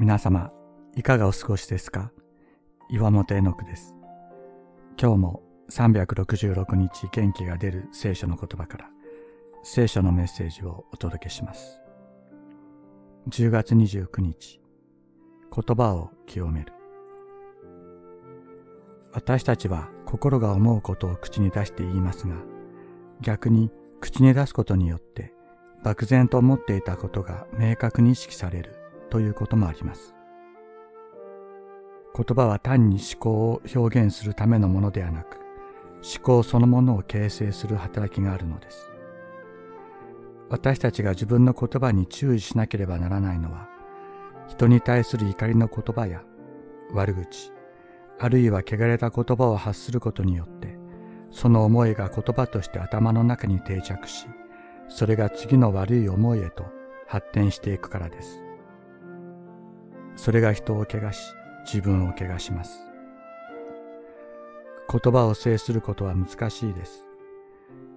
皆様、いかがお過ごしですか？岩本絵の句です。今日も366日元気が出る聖書の言葉から聖書のメッセージをお届けします。10月29日、言葉を清める。私たちは心が思うことを口に出して言いますが、逆に口に出すことによって漠然と思っていたことが明確に意識されるということもあります。言葉は単に思考を表現するためのものではなく、思考そのものを形成する働きがあるのです。私たちが自分の言葉に注意しなければならないのは、人に対する怒りの言葉や悪口、あるいは汚れた言葉を発することによって、その思いが言葉として頭の中に定着し、それが次の悪い思いへと発展していくからです。それが人を汚し、自分を汚します。言葉を制することは難しいです。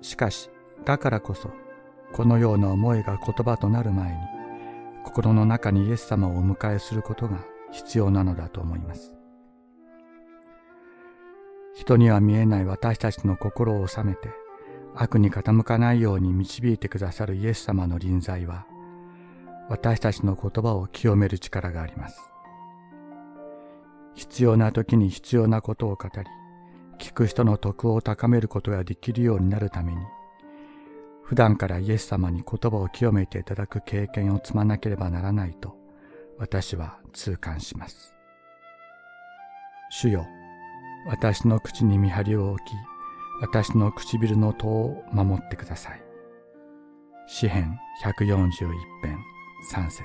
しかし、だからこそ、このような思いが言葉となる前に、心の中にイエス様をお迎えすることが必要なのだと思います。人には見えない私たちの心を収めて、悪に傾かないように導いてくださるイエス様の臨在は、私たちの言葉を清める力があります。必要な時に必要なことを語り、聞く人の徳を高めることができるようになるために、普段からイエス様に言葉を清めていただく経験を積まなければならないと、私は痛感します。主よ、私の口に見張りを置き、私の唇の戸を守ってください。詩編141編3節。